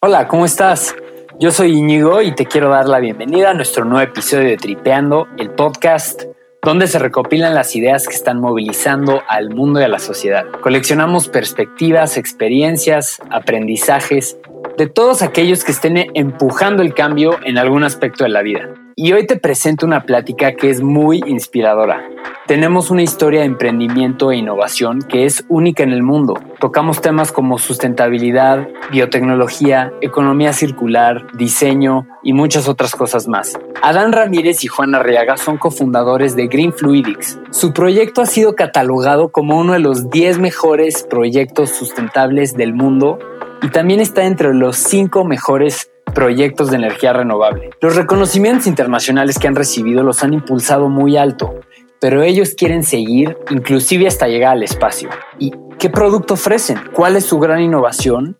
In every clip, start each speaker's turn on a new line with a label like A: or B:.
A: Hola, ¿cómo estás? Yo soy Íñigo y te quiero dar la bienvenida a nuestro nuevo episodio de Tripeando, el podcast donde se recopilan las ideas que están movilizando al mundo y a la sociedad. Coleccionamos perspectivas, experiencias, aprendizajes de todos aquellos que estén empujando el cambio en algún aspecto de la vida. Y hoy te presento una plática que es muy inspiradora. Tenemos una historia de emprendimiento e innovación que es única en el mundo. Tocamos temas como sustentabilidad, biotecnología, economía circular, diseño y muchas otras cosas más. Adán Ramírez y Juan Arriaga son cofundadores de Green Fluidics. Su proyecto ha sido catalogado como uno de los 10 mejores proyectos sustentables del mundo y también está entre los 5 mejores proyectos de energía renovable. Los reconocimientos internacionales que han recibido los han impulsado muy alto, pero ellos quieren seguir inclusive hasta llegar al espacio. ¿Y qué producto ofrecen? ¿Cuál es su gran innovación?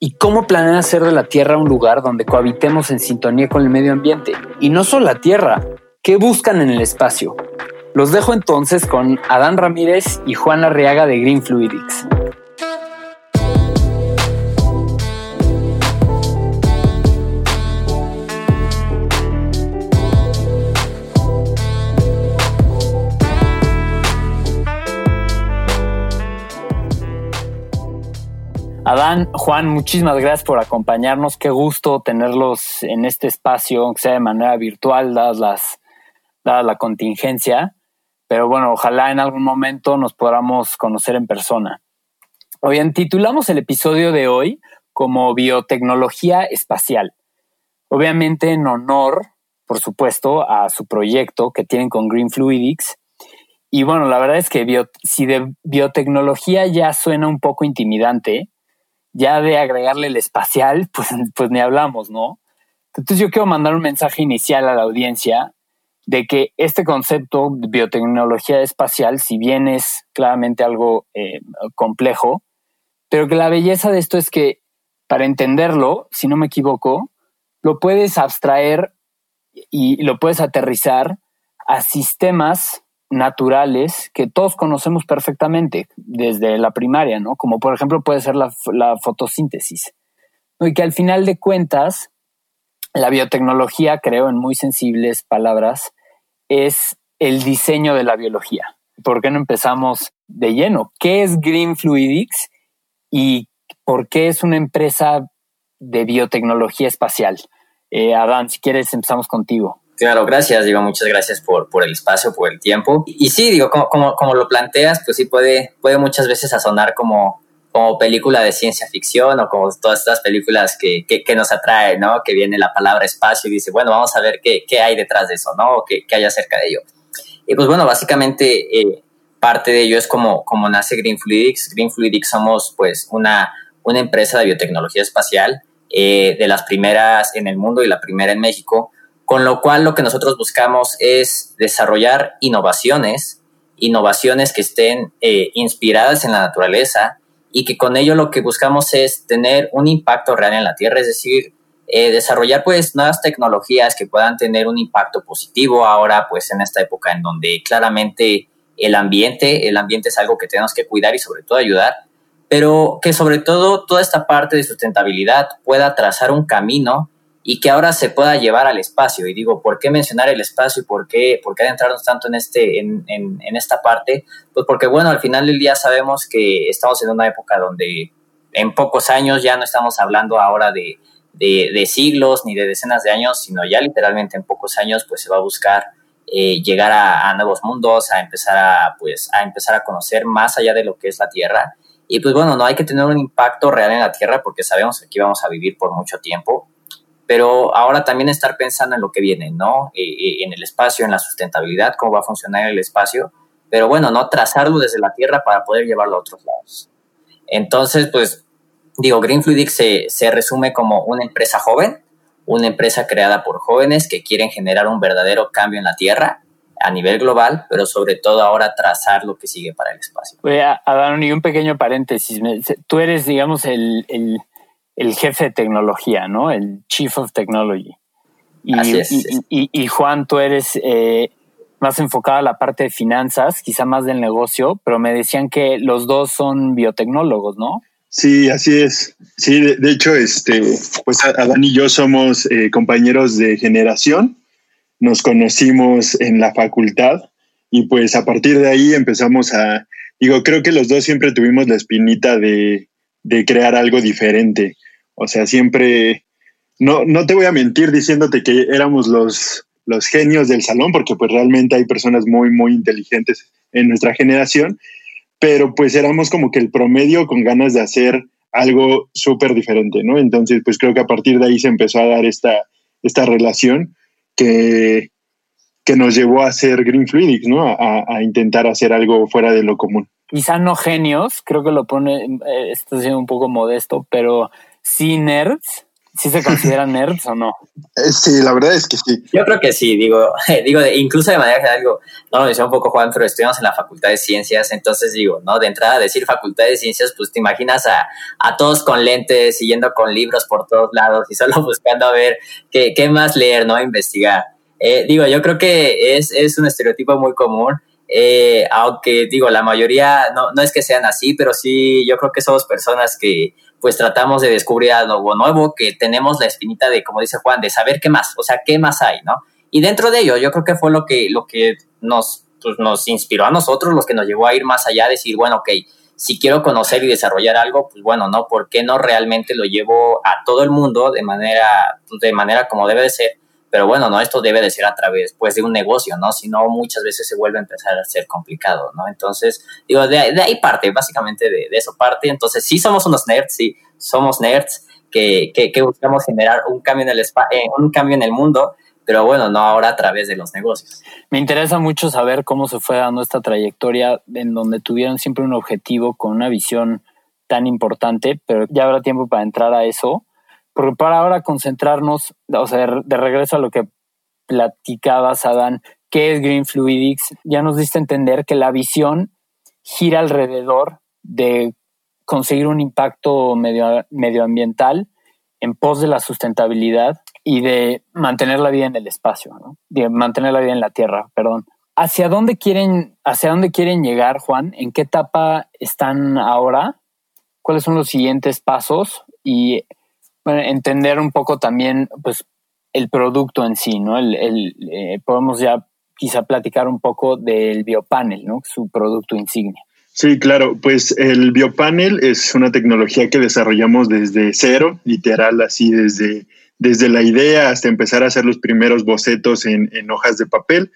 A: ¿Y cómo planean hacer de la Tierra un lugar donde cohabitemos en sintonía con el medio ambiente? Y no solo la Tierra, ¿qué buscan en el espacio? Los dejo entonces con Adán Ramírez y Juan Arriaga de Green Fluidics. Adán, Juan, muchísimas gracias por acompañarnos. Qué gusto tenerlos en este espacio, aunque sea de manera virtual, dadas las, dada la contingencia. Pero bueno, ojalá en algún momento nos podamos conocer en persona. Hoy titulamos el episodio de hoy como biotecnología espacial. Obviamente en honor, por supuesto, a su proyecto que tienen con Green Fluidics. Y bueno, la verdad es que si de biotecnología ya suena un poco intimidante, ya de agregarle el espacial, pues, pues ni hablamos, ¿no? Entonces yo quiero mandar un mensaje inicial a la audiencia de que este concepto de biotecnología espacial, si bien es claramente algo eh, complejo, pero que la belleza de esto es que para entenderlo, si no me equivoco, lo puedes abstraer y lo puedes aterrizar a sistemas naturales que todos conocemos perfectamente desde la primaria, ¿no? Como por ejemplo puede ser la, fotosíntesis. Y que al final de cuentas, la biotecnología, creo en muy sensibles palabras, es el diseño de la biología. ¿Por qué no empezamos de lleno? ¿Qué es Green Fluidics y por qué es una empresa de biotecnología espacial? Eh, Adán, si quieres, empezamos contigo.
B: Claro, gracias, digo, muchas gracias por, por el espacio, por el tiempo. Y, sí, digo, como, como, como, lo planteas, pues sí puede, puede muchas veces sonar como, como película de ciencia ficción o como todas estas películas que, que, nos atraen, ¿no? Que viene la palabra espacio y dice, bueno, vamos a ver qué, qué hay detrás de eso, ¿no? O qué, qué hay acerca de ello. Y pues bueno, básicamente eh, parte de ello es como, como nace Green Fluidics. Green Fluidics somos pues una, una empresa de biotecnología espacial, eh, de las primeras en el mundo y la primera en México, con lo cual lo que nosotros buscamos es desarrollar innovaciones, innovaciones que estén eh, inspiradas en la naturaleza y que con ello lo que buscamos es tener un impacto real en la Tierra, es decir, eh, desarrollar pues nuevas tecnologías que puedan tener un impacto positivo ahora pues en esta época en donde claramente el ambiente, el ambiente es algo que tenemos que cuidar y sobre todo ayudar, pero que sobre todo toda esta parte de sustentabilidad pueda trazar un camino y que ahora se pueda llevar al espacio. Y digo, ¿por qué mencionar el espacio y por qué, por qué adentrarnos tanto en, este, en, en, esta parte? Pues porque, bueno, al final del día sabemos que estamos en una época donde en pocos años ya no estamos hablando ahora de, de, siglos ni de decenas de años, sino ya literalmente en pocos años pues se va a buscar eh, llegar a, nuevos mundos, a empezar a, pues, a empezar a conocer más allá de lo que es la Tierra. Y pues bueno, no hay que tener un impacto real en la Tierra porque sabemos que aquí vamos a vivir por mucho tiempo pero ahora también estar pensando en lo que viene, ¿no? Eh, eh, en el espacio, en la sustentabilidad, cómo va a funcionar el espacio, pero bueno, no trazarlo desde la Tierra para poder llevarlo a otros lados. Entonces, pues, digo, Green Fluidic se, se resume como una empresa joven, una empresa creada por jóvenes que quieren generar un verdadero cambio en la Tierra a nivel global, pero sobre todo ahora trazar lo que sigue para el espacio.
A: Voy a, dar un pequeño paréntesis. Tú eres, digamos, el, el el jefe de tecnología, ¿no? El Chief of Technology. Y,
B: Así es,
A: y, Juan, tú eres eh, más enfocado a la parte de finanzas, quizá más del negocio, pero me decían que los dos son biotecnólogos, ¿no?
C: Sí, así es. Sí, de, hecho, este, pues Adán y yo somos eh, compañeros de generación. Nos conocimos en la facultad y pues a partir de ahí empezamos a, digo, creo que los dos siempre tuvimos la espinita de, de crear algo diferente. O sea, siempre, no, no te voy a mentir diciéndote que éramos los, los genios del salón, porque pues realmente hay personas muy, muy inteligentes en nuestra generación, pero pues éramos como que el promedio con ganas de hacer algo súper diferente, ¿no? Entonces, pues creo que a partir de ahí se empezó a dar esta, esta relación que, que nos llevó a hacer Green Fluidics, ¿no? A, intentar hacer algo fuera de lo común.
A: Quizá no genios, creo que lo pone, eh, siendo un poco modesto, pero sí nerds ¿Sí se consideran nerds o no?
C: Eh, sí, la verdad es que sí.
B: Yo creo que sí, digo, digo, incluso de manera general, digo, no lo decía un poco Juan, pero estudiamos en la Facultad de Ciencias, entonces digo, ¿no? De entrada decir Facultad de Ciencias, pues te imaginas a, a todos con lentes, siguiendo con libros por todos lados y solo buscando a ver qué, qué más leer, ¿no? Investigar. Eh, digo, yo creo que es, es un estereotipo muy común. Eh, aunque digo, la mayoría no, no es que sean así, pero sí, yo creo que somos personas que, pues tratamos de descubrir algo nuevo, que tenemos la espinita de, como dice Juan, de saber qué más, o sea, qué más hay, ¿no? Y dentro de ello, yo creo que fue lo que, lo que nos, pues, nos inspiró a nosotros, lo que nos llevó a ir más allá, decir, bueno, ok, si quiero conocer y desarrollar algo, pues bueno, ¿no? ¿Por qué no realmente lo llevo a todo el mundo de manera, pues, de manera como debe de ser? Pero bueno, no, esto debe de ser a través pues, de un negocio, ¿no? Si no, muchas veces se vuelve a empezar a ser complicado, ¿no? Entonces, digo, de, ahí parte, básicamente de, eso parte. Entonces, sí somos unos nerds, sí, somos nerds que, que, buscamos generar un cambio, en el eh, un cambio en el mundo, pero bueno, no ahora a través de los negocios.
A: Me interesa mucho saber cómo se fue dando esta trayectoria en donde tuvieron siempre un objetivo con una visión tan importante, pero ya habrá tiempo para entrar a eso porque para ahora concentrarnos, o sea, de regreso a lo que platicabas, Adán, ¿qué es Green Fluidics? Ya nos diste a entender que la visión gira alrededor de conseguir un impacto medio, medioambiental en pos de la sustentabilidad y de mantener la vida en el espacio, ¿no? de mantener la vida en la Tierra, perdón. ¿Hacia dónde quieren, hacia dónde quieren llegar, Juan? ¿En qué etapa están ahora? ¿Cuáles son los siguientes pasos? Y entender un poco también, pues, el producto en sí, ¿no? El, eh, podemos ya quizá platicar un poco del biopanel, ¿no? Su producto insignia.
C: Sí, claro, pues el biopanel es una tecnología que desarrollamos desde cero, literal, así desde, desde la idea hasta empezar a hacer los primeros bocetos en, en hojas de papel.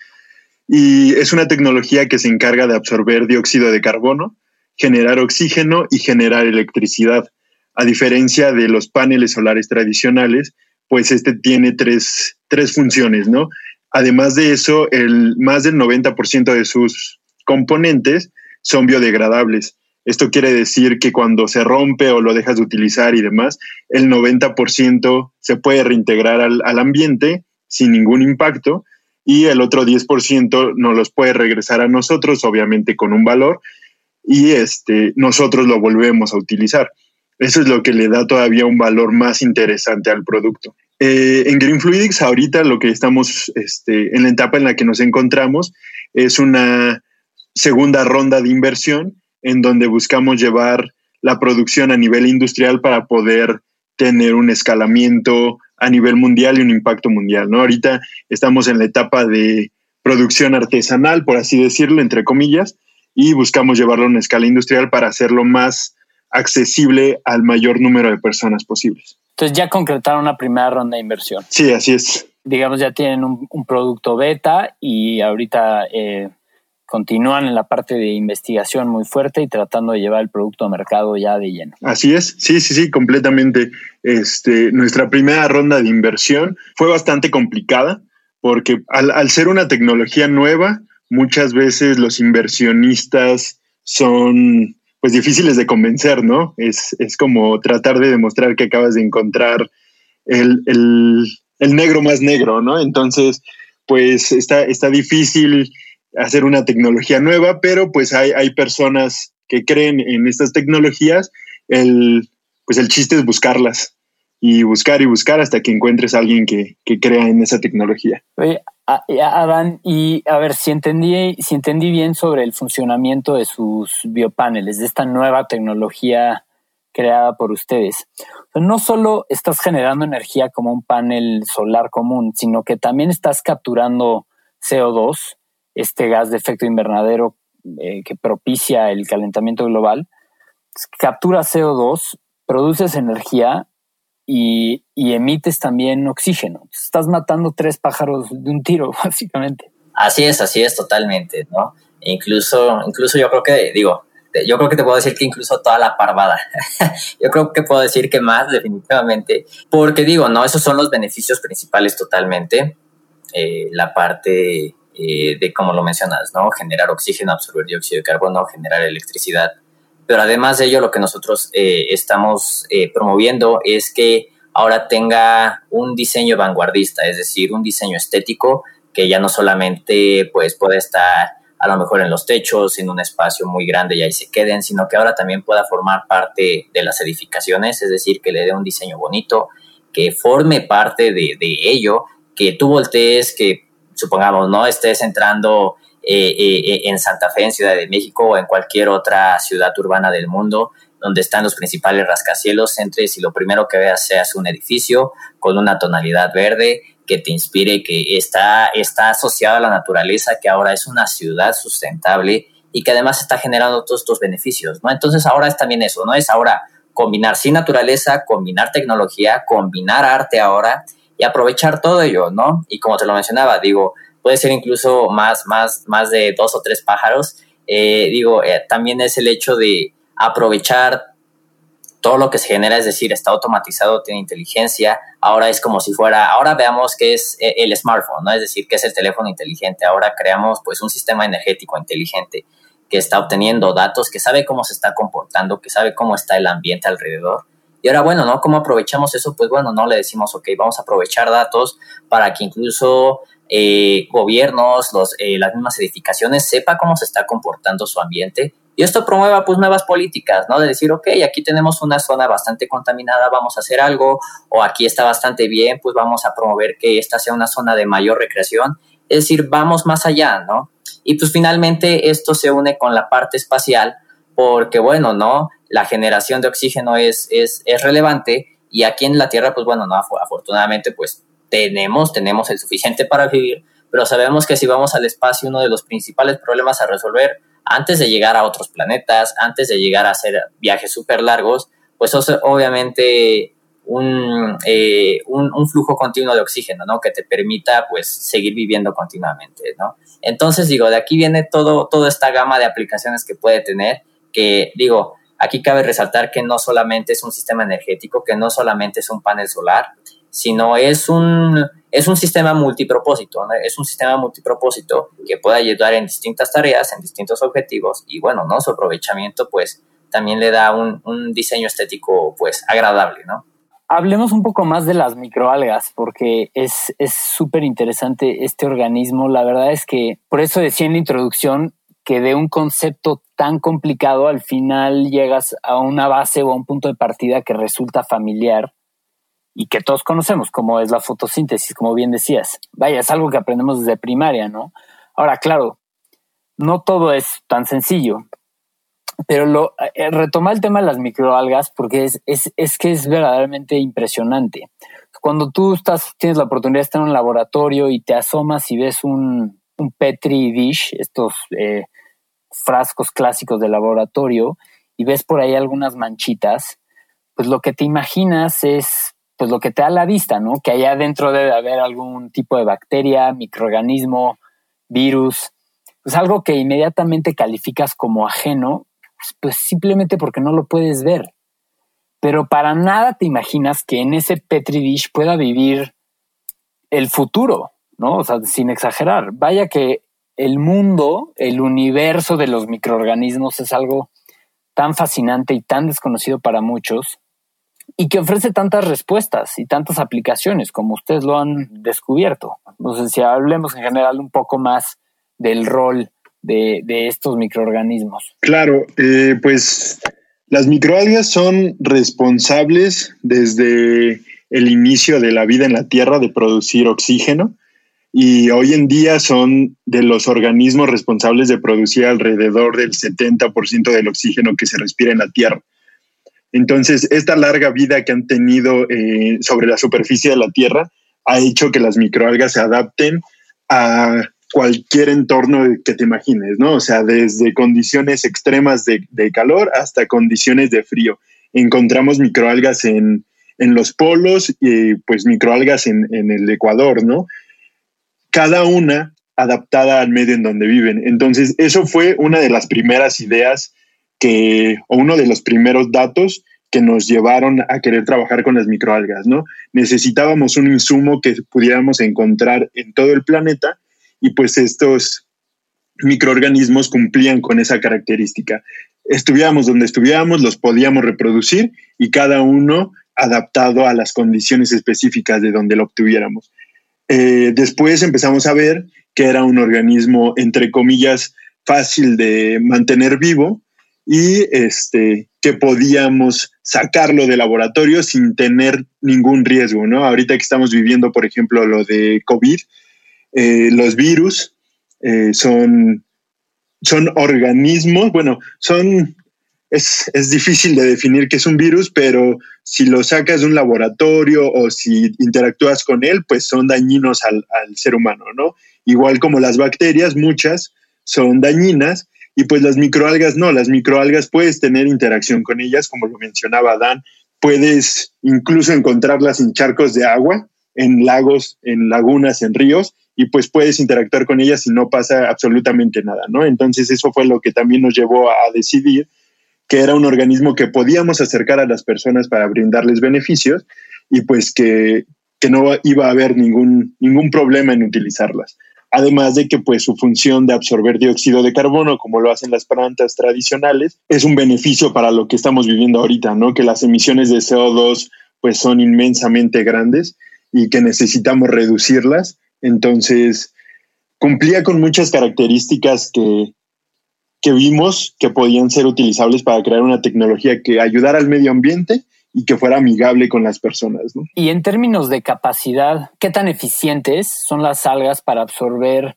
C: Y es una tecnología que se encarga de absorber dióxido de carbono, generar oxígeno y generar electricidad. A diferencia de los paneles solares tradicionales, pues este tiene tres, funciones, ¿no? Además de eso, el, más del 90% de sus componentes son biodegradables. Esto quiere decir que cuando se rompe o lo dejas de utilizar y demás, el 90% se puede reintegrar al, al, ambiente sin ningún impacto y el otro 10% nos los puede regresar a nosotros, obviamente con un valor, y este, nosotros lo volvemos a utilizar. Eso es lo que le da todavía un valor más interesante al producto. Eh, en Green Fluidics, ahorita lo que estamos este, en la etapa en la que nos encontramos es una segunda ronda de inversión en donde buscamos llevar la producción a nivel industrial para poder tener un escalamiento a nivel mundial y un impacto mundial. ¿no? Ahorita estamos en la etapa de producción artesanal, por así decirlo, entre comillas, y buscamos llevarlo a una escala industrial para hacerlo más accesible al mayor número de personas posibles.
A: Entonces ya concretaron una primera ronda de inversión.
C: Sí, así es.
A: Digamos, ya tienen un, producto beta y ahorita eh, continúan en la parte de investigación muy fuerte y tratando de llevar el producto a mercado ya de lleno.
C: Así es, sí, sí, sí, completamente. Este, nuestra primera ronda de inversión fue bastante complicada porque al, al ser una tecnología nueva, muchas veces los inversionistas son pues difíciles de convencer, ¿no? Es, como tratar de demostrar que acabas de encontrar el, negro más negro, ¿no? Entonces, pues está, está difícil hacer una tecnología nueva, pero pues hay, hay personas que creen en estas tecnologías, el, pues el chiste es buscarlas y buscar y buscar hasta que encuentres a alguien que, que crea en esa tecnología.
A: Adán, y a ver si entendí, si entendí bien sobre el funcionamiento de sus biopaneles, de esta nueva tecnología creada por ustedes. No solo estás generando energía como un panel solar común, sino que también estás capturando CO2, este gas de efecto invernadero eh, que propicia el calentamiento global. Capturas CO2, produces energía y, emites también oxígeno. Estás matando tres pájaros de un tiro, básicamente.
B: Así es, así es, totalmente, ¿no? incluso, incluso yo creo que, digo, yo creo que te puedo decir que incluso toda la parvada. yo creo que puedo decir que más, definitivamente, porque digo, no, esos son los beneficios principales totalmente. Eh, la parte eh, de, como lo mencionas, ¿no? Generar oxígeno, absorber dióxido de carbono, generar electricidad. Pero además de ello, lo que nosotros eh, estamos promoviendo es que ahora tenga un diseño vanguardista, es decir, un diseño estético que ya no solamente pues puede estar a lo mejor en los techos, en un espacio muy grande y ahí se queden, sino que ahora también pueda formar parte de las edificaciones, es decir, que le dé un diseño bonito, que forme parte de, ello, que tú voltees, que supongamos, ¿no? Estés entrando eh, eh, en Santa Fe, en Ciudad de México o en cualquier otra ciudad urbana del mundo, donde están los principales rascacielos, entres y lo primero que veas sea un edificio con una tonalidad verde, que te inspire, que está, está asociado a la naturaleza, que ahora es una ciudad sustentable y que además está generando todos estos beneficios, ¿no? Entonces ahora es también eso, ¿no? Es ahora combinar sin naturaleza, combinar tecnología, combinar arte ahora y aprovechar todo ello, ¿no? Y como te lo mencionaba, digo, puede ser incluso más, más, más de dos o tres pájaros. Eh, digo, eh, también es el hecho de aprovechar todo lo que se genera, es decir, está automatizado, tiene inteligencia, ahora es como si fuera, ahora veamos qué es eh, el smartphone, ¿no? Es decir, qué es el teléfono inteligente, ahora creamos pues un sistema energético inteligente que está obteniendo datos, que sabe cómo se está comportando, que sabe cómo está el ambiente alrededor. Y ahora, bueno, ¿no? ¿Cómo aprovechamos eso? Pues bueno, no le decimos, ok, vamos a aprovechar datos para que incluso eh, gobiernos, eh, las mismas edificaciones sepa cómo se está comportando su ambiente y esto promueva pues nuevas políticas, ¿no? De decir, ok, aquí tenemos una zona bastante contaminada, vamos a hacer algo, o aquí está bastante bien, pues vamos a promover que esta sea una zona de mayor recreación. Es decir, vamos más allá, ¿no? Y pues finalmente esto se une con la parte espacial, porque bueno, ¿no? La generación de oxígeno es, es, es relevante y aquí en la Tierra, pues bueno, no, afortunadamente, pues tenemos, tenemos el suficiente para vivir, pero sabemos que si vamos al espacio, uno de los principales problemas a resolver antes de llegar a otros planetas, antes de llegar a hacer viajes súper largos, pues obviamente un, eh, un, un, flujo continuo de oxígeno, ¿no? Que te permita, pues, seguir viviendo continuamente, ¿no? Entonces, digo, de aquí viene todo, toda esta gama de aplicaciones que puede tener, que, digo, aquí cabe resaltar que no solamente es un sistema energético, que no solamente es un panel solar, sino es un, es un sistema multipropósito, es un sistema multipropósito que puede ayudar en distintas tareas, en distintos objetivos y bueno, ¿no? Su aprovechamiento pues también le da un, un diseño estético pues agradable, ¿no?
A: Hablemos un poco más de las microalgas, porque es súper interesante este organismo. La verdad es que, por eso decía en la introducción, que de un concepto tan complicado al final llegas a una base o a un punto de partida que resulta familiar y que todos conocemos, como es la fotosíntesis, como bien decías. Vaya, es algo que aprendemos desde primaria, ¿no? Ahora, claro, no todo es tan sencillo, pero lo, eh, retomar el tema de las microalgas porque es, es, es, que es verdaderamente impresionante. Cuando tú estás, tienes la oportunidad de estar en un laboratorio y te asomas y ves un, un Petri dish, estos eh, frascos clásicos de laboratorio, y ves por ahí algunas manchitas, pues lo que te imaginas es pues lo que te da la vista, ¿no? Que allá adentro debe haber algún tipo de bacteria, microorganismo, virus, pues algo que inmediatamente calificas como ajeno, pues simplemente porque no lo puedes ver. Pero para nada te imaginas que en ese Petri dish pueda vivir el futuro, ¿no? O sea, sin exagerar. Vaya que el mundo, el universo de los microorganismos es algo tan fascinante y tan desconocido para muchos y que ofrece tantas respuestas y tantas aplicaciones como ustedes lo han descubierto. Entonces, si hablemos en general un poco más del rol de, estos microorganismos.
C: Claro, eh, pues las microalgas son responsables desde el inicio de la vida en la Tierra de producir oxígeno y hoy en día son de los organismos responsables de producir alrededor del 70% del oxígeno que se respira en la Tierra. Entonces, esta larga vida que han tenido eh, sobre la superficie de la Tierra ha hecho que las microalgas se adapten a cualquier entorno que te imagines, ¿no? O sea, desde condiciones extremas de, calor hasta condiciones de frío. Encontramos microalgas en, los polos y pues microalgas en, en el Ecuador, ¿no? Cada una adaptada al medio en donde viven. Entonces, eso fue una de las primeras ideas o uno de los primeros datos que nos llevaron a querer trabajar con las microalgas, ¿no? Necesitábamos un insumo que pudiéramos encontrar en todo el planeta y pues estos microorganismos cumplían con esa característica. Estuviéramos donde estuviéramos, los podíamos reproducir y cada uno adaptado a las condiciones específicas de donde lo obtuviéramos. Eh, después empezamos a ver que era un organismo, entre comillas, fácil de mantener vivo y este, que podíamos sacarlo de laboratorio sin tener ningún riesgo, ¿no? Ahorita que estamos viviendo, por ejemplo, lo de COVID, eh, los virus eh, son, son organismos, bueno, son, es, es, difícil de definir qué es un virus, pero si lo sacas de un laboratorio o si interactúas con él, pues son dañinos al, al ser humano, ¿no? Igual como las bacterias, muchas son dañinas y pues las microalgas no, las microalgas puedes tener interacción con ellas, como lo mencionaba Dan, puedes incluso encontrarlas en charcos de agua, en lagos, en lagunas, en ríos, y pues puedes interactuar con ellas y no pasa absolutamente nada, ¿no? Entonces eso fue lo que también nos llevó a decidir que era un organismo que podíamos acercar a las personas para brindarles beneficios y pues que, que no iba a haber ningún, ningún problema en utilizarlas además de que pues su función de absorber dióxido de carbono, como lo hacen las plantas tradicionales, es un beneficio para lo que estamos viviendo ahorita, ¿no? Que las emisiones de CO2 pues son inmensamente grandes y que necesitamos reducirlas. Entonces, cumplía con muchas características que, que vimos que podían ser utilizables para crear una tecnología que ayudara al medio ambiente y que fuera amigable con las personas.
A: Y en términos de capacidad, ¿qué tan eficientes son las algas para absorber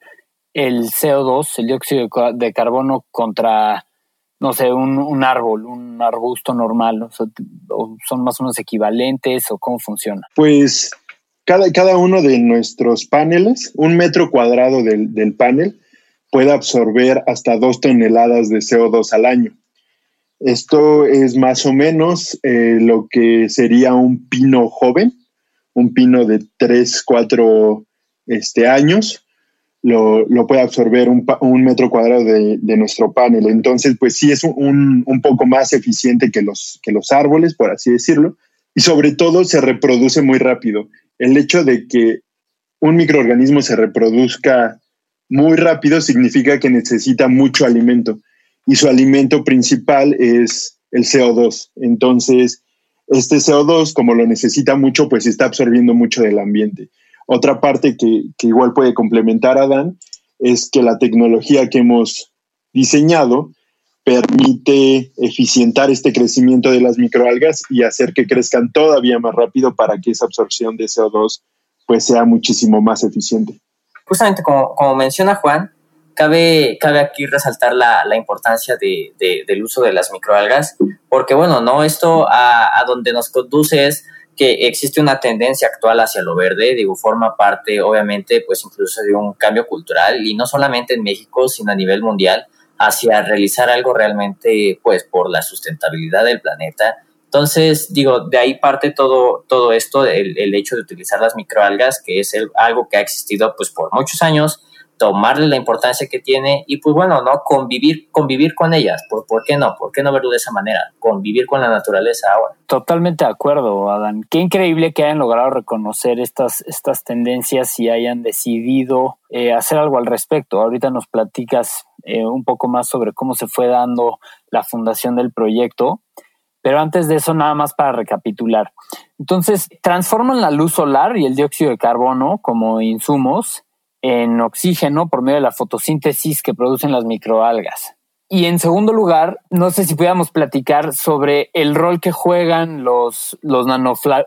A: el CO2, el dióxido de carbono contra, no sé, un, árbol, un arbusto normal? ¿Son más o menos equivalentes o cómo funciona?
C: Pues cada, cada uno de nuestros paneles, un metro cuadrado del, del panel, puede absorber hasta dos toneladas de CO2 al año. Esto es más o menos eh, lo que sería un pino joven, un pino de 3, 4 este, años. Lo, puede absorber un, metro cuadrado de, nuestro panel. Entonces, pues sí es un, un, poco más eficiente que los, que los árboles, por así decirlo. Y sobre todo se reproduce muy rápido. El hecho de que un microorganismo se reproduzca muy rápido significa que necesita mucho alimento y su alimento principal es el CO2. Entonces, este CO2, como lo necesita mucho, pues está absorbiendo mucho del ambiente. Otra parte que, igual puede complementar a Dan es que la tecnología que hemos diseñado permite eficientar este crecimiento de las microalgas y hacer que crezcan todavía más rápido para que esa absorción de CO2 pues sea muchísimo más eficiente.
B: Justamente como, como menciona Juan, cabe, cabe aquí resaltar la, la importancia de, del uso de las microalgas, porque bueno, no esto a, a, donde nos conduce es que existe una tendencia actual hacia lo verde, digo, forma parte obviamente pues incluso de un cambio cultural y no solamente en México, sino a nivel mundial, hacia realizar algo realmente pues por la sustentabilidad del planeta. Entonces, digo, de ahí parte todo, todo esto, el, el hecho de utilizar las microalgas, que es algo que ha existido pues por muchos años, tomarle la importancia que tiene y pues bueno, ¿no? Convivir, convivir con ellas. ¿Por, ¿Por qué no? ¿Por qué no verlo de esa manera? Convivir con la naturaleza ahora.
A: Totalmente de acuerdo, Adán. Qué increíble que hayan logrado reconocer estas, estas tendencias y hayan decidido eh, hacer algo al respecto. Ahorita nos platicas eh, un poco más sobre cómo se fue dando la fundación del proyecto. Pero antes de eso, nada más para recapitular. Entonces, transforman la luz solar y el dióxido de carbono como insumos en oxígeno por medio de la fotosíntesis que producen las microalgas. Y en segundo lugar, no sé si pudiéramos platicar sobre el rol que juegan los, los,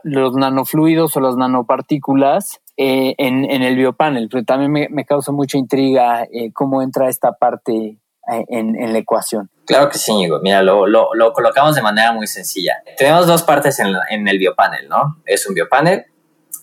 A: los nanofluidos o las nanopartículas eh, en, el biopanel, pero también me, causa mucha intriga eh, cómo entra esta parte eh, en, en, la ecuación.
B: Claro que sí, Íñigo. Mira, lo, lo, lo, colocamos de manera muy sencilla. Tenemos dos partes en, en el biopanel, ¿no? Es un biopanel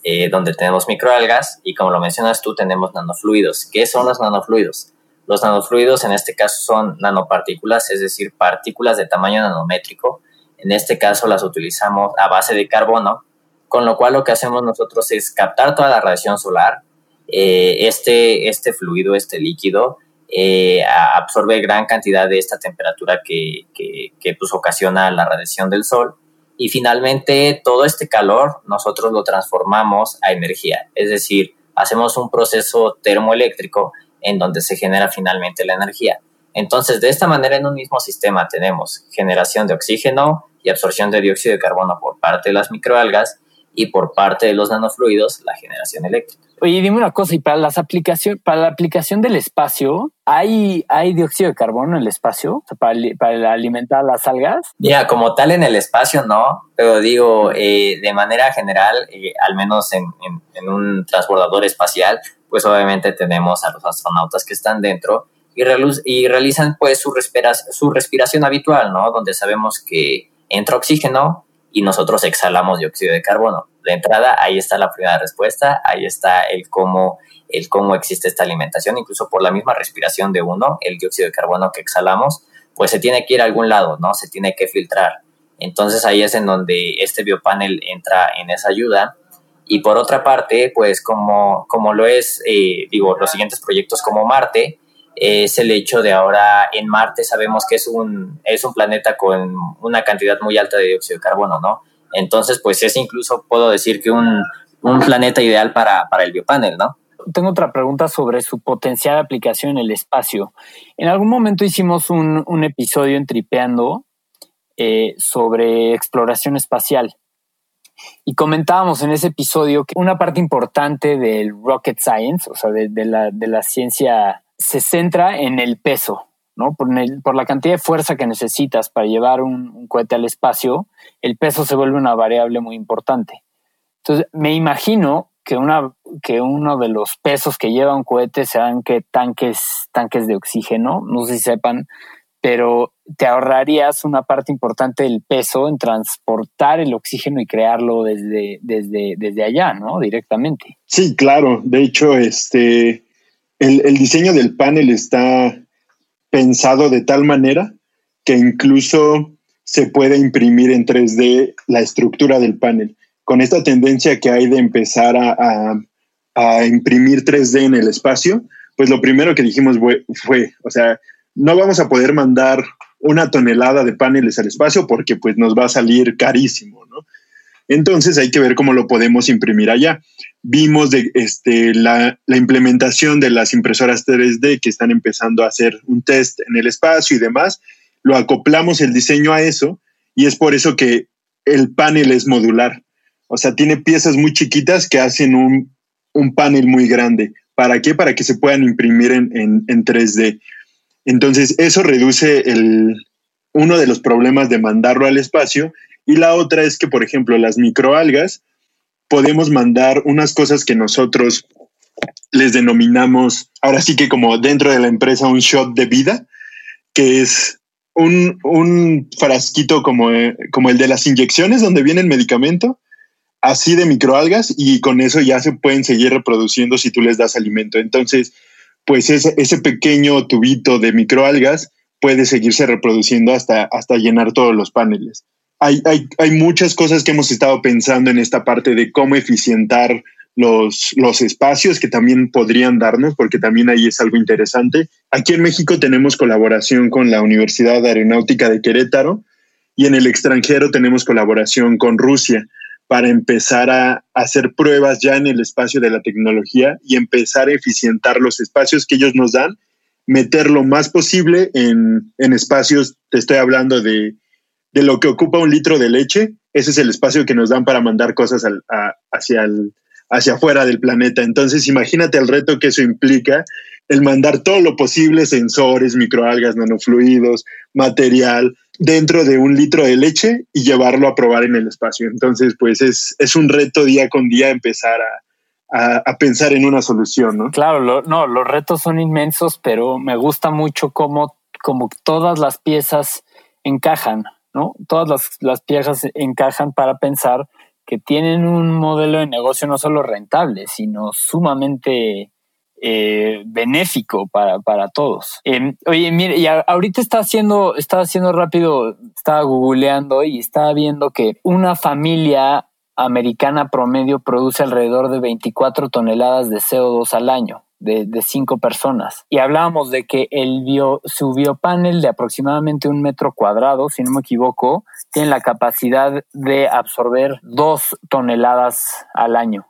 B: eh, donde tenemos microalgas y como lo mencionas tú, tenemos nanofluidos. ¿Qué son los nanofluidos? Los nanofluidos en este caso son nanopartículas, es decir, partículas de tamaño nanométrico. En este caso las utilizamos a base de carbono, con lo cual lo que hacemos nosotros es captar toda la radiación solar. Eh, este, este fluido, este líquido, eh, absorbe gran cantidad de esta temperatura que, que, que pues, ocasiona la radiación del sol y finalmente todo este calor nosotros lo transformamos a energía, es decir, hacemos un proceso termoeléctrico en donde se genera finalmente la energía. Entonces, de esta manera en un mismo sistema tenemos generación de oxígeno y absorción de dióxido de carbono por parte de las microalgas y por parte de los nanofluidos la generación eléctrica.
A: Oye, dime una cosa, y para las aplicaciones, para la aplicación del espacio, ¿hay, hay dióxido de carbono en el espacio para, para, alimentar las algas?
B: Mira, como tal en el espacio no, pero digo, eh, de manera general, eh, al menos en, en, en, un transbordador espacial, pues obviamente tenemos a los astronautas que están dentro y, y realizan pues su, su respiración habitual, ¿no? Donde sabemos que entra oxígeno y nosotros exhalamos dióxido de carbono de entrada, ahí está la primera respuesta, ahí está el cómo, el cómo existe esta alimentación, incluso por la misma respiración de uno, el dióxido de carbono que exhalamos, pues se tiene que ir a algún lado, ¿no? Se tiene que filtrar. Entonces ahí es en donde este biopanel entra en esa ayuda. Y por otra parte, pues como, como lo es, eh, digo, los siguientes proyectos como Marte, es el hecho de ahora en Marte sabemos que es un, es un planeta con una cantidad muy alta de dióxido de carbono, ¿no? Entonces, pues es incluso, puedo decir que un, un planeta ideal para, para el biopanel, ¿no?
A: Tengo otra pregunta sobre su potencial aplicación en el espacio. En algún momento hicimos un, un episodio en Tripeando eh, sobre exploración espacial. Y comentábamos en ese episodio que una parte importante del rocket science, o sea, de, de, la, de la ciencia, se centra en el peso, ¿no? Por, la cantidad de fuerza que necesitas para llevar un, cohete al espacio, el peso se vuelve una variable muy importante. Entonces, me imagino que, una, que uno de los pesos que lleva un cohete sean que tanques, tanques de oxígeno, no sé si sepan, pero te ahorrarías una parte importante del peso en transportar el oxígeno y crearlo desde, desde, desde allá, ¿no? Directamente.
C: Sí, claro. De hecho, este, el, el diseño del panel está pensado de tal manera que incluso se puede imprimir en 3D la estructura del panel. Con esta tendencia que hay de empezar a, a, imprimir 3D en el espacio, pues lo primero que dijimos fue, fue, o sea, no vamos a poder mandar una tonelada de paneles al espacio porque pues nos va a salir carísimo, ¿no? Entonces hay que ver cómo lo podemos imprimir allá. Vimos este, la, implementación de las impresoras 3D que están empezando a hacer un test en el espacio y demás. Lo acoplamos el diseño a eso y es por eso que el panel es modular. O sea, tiene piezas muy chiquitas que hacen un, panel muy grande. ¿Para qué? Para que se puedan imprimir en, en, en 3D. Entonces, eso reduce uno de los problemas de mandarlo al espacio y la otra es que, por ejemplo, las microalgas, podemos mandar unas cosas que nosotros les denominamos, ahora sí que como dentro de la empresa, un shot de vida, que es un, un frasquito como, como el de las inyecciones donde viene el medicamento, así de microalgas y con eso ya se pueden seguir reproduciendo si tú les das alimento. Entonces, pues ese, ese pequeño tubito de microalgas puede seguirse reproduciendo hasta, hasta llenar todos los paneles hay, hay, muchas cosas que hemos estado pensando en esta parte de cómo eficientar los, los espacios que también podrían darnos, porque también ahí es algo interesante. Aquí en México tenemos colaboración con la Universidad Aeronáutica de Querétaro y en el extranjero tenemos colaboración con Rusia para empezar a hacer pruebas ya en el espacio de la tecnología y empezar a eficientar los espacios que ellos nos dan, meter lo más posible en, en espacios, te estoy hablando de de lo que ocupa un litro de leche, ese es el espacio que nos dan para mandar cosas al, hacia, el, hacia afuera del planeta. Entonces, imagínate el reto que eso implica, el mandar todo lo posible, sensores, microalgas, nanofluidos, material, dentro de un litro de leche y llevarlo a probar en el espacio. Entonces, pues es, es un reto día con día empezar a, a, pensar en una solución, ¿no?
A: Claro, no, los retos son inmensos, pero me gusta mucho cómo como todas las piezas encajan, ¿no? Todas las, las piezas encajan para pensar que tienen un modelo de negocio no solo rentable, sino sumamente eh, benéfico para, para todos. Em, oye, mire, y ahorita está haciendo, estaba haciendo rápido, estaba googleando y estaba viendo que una familia americana promedio produce alrededor de 24 toneladas de CO2 al año. De, cinco personas. Y hablábamos de que el bio, su biopanel de aproximadamente un metro cuadrado, si no me equivoco, tiene la capacidad de absorber dos toneladas al año.